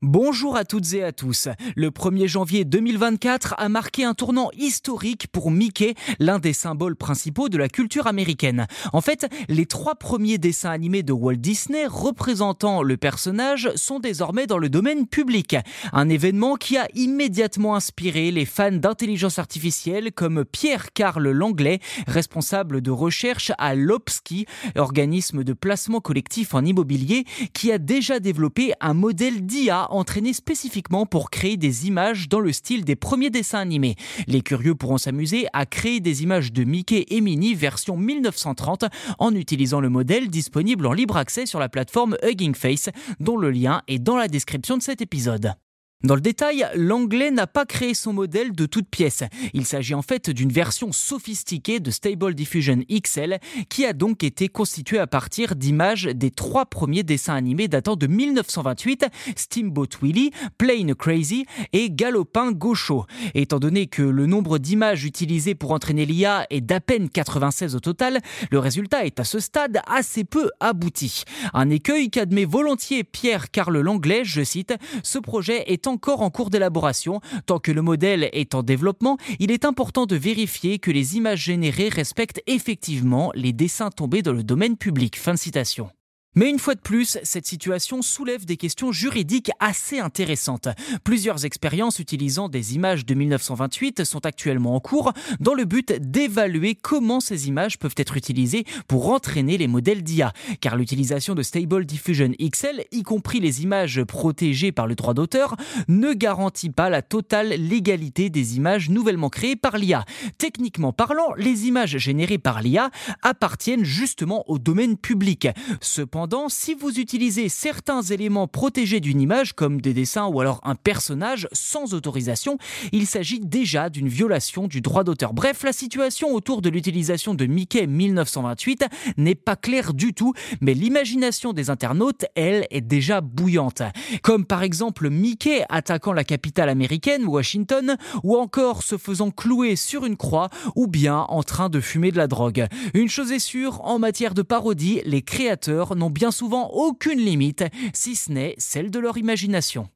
Bonjour à toutes et à tous. Le 1er janvier 2024 a marqué un tournant historique pour Mickey, l'un des symboles principaux de la culture américaine. En fait, les trois premiers dessins animés de Walt Disney représentant le personnage sont désormais dans le domaine public. Un événement qui a immédiatement inspiré les fans d'intelligence artificielle comme Pierre-Carl Langlais, responsable de recherche à Lopski, organisme de placement collectif en immobilier, qui a déjà développé un modèle d'IA entraîné spécifiquement pour créer des images dans le style des premiers dessins animés. Les curieux pourront s'amuser à créer des images de Mickey et Minnie version 1930 en utilisant le modèle disponible en libre accès sur la plateforme Hugging Face, dont le lien est dans la description de cet épisode. Dans le détail, l'anglais n'a pas créé son modèle de toute pièce. Il s'agit en fait d'une version sophistiquée de Stable Diffusion XL qui a donc été constituée à partir d'images des trois premiers dessins animés datant de 1928, Steamboat Willie, Plain Crazy et Galopin Gaucho. Étant donné que le nombre d'images utilisées pour entraîner l'IA est d'à peine 96 au total, le résultat est à ce stade assez peu abouti. Un écueil qu'admet volontiers Pierre Carl Langlais, je cite, ce projet encore en cours d'élaboration. Tant que le modèle est en développement, il est important de vérifier que les images générées respectent effectivement les dessins tombés dans le domaine public. Fin de citation. Mais une fois de plus, cette situation soulève des questions juridiques assez intéressantes. Plusieurs expériences utilisant des images de 1928 sont actuellement en cours dans le but d'évaluer comment ces images peuvent être utilisées pour entraîner les modèles d'IA. Car l'utilisation de Stable Diffusion XL, y compris les images protégées par le droit d'auteur, ne garantit pas la totale légalité des images nouvellement créées par l'IA. Techniquement parlant, les images générées par l'IA appartiennent justement au domaine public. Cependant, si vous utilisez certains éléments protégés d'une image, comme des dessins ou alors un personnage, sans autorisation, il s'agit déjà d'une violation du droit d'auteur. Bref, la situation autour de l'utilisation de Mickey 1928 n'est pas claire du tout, mais l'imagination des internautes, elle, est déjà bouillante. Comme par exemple Mickey attaquant la capitale américaine, Washington, ou encore se faisant clouer sur une croix, ou bien en train de fumer de la drogue. Une chose est sûre, en matière de parodie, les créateurs n'ont bien souvent aucune limite, si ce n'est celle de leur imagination.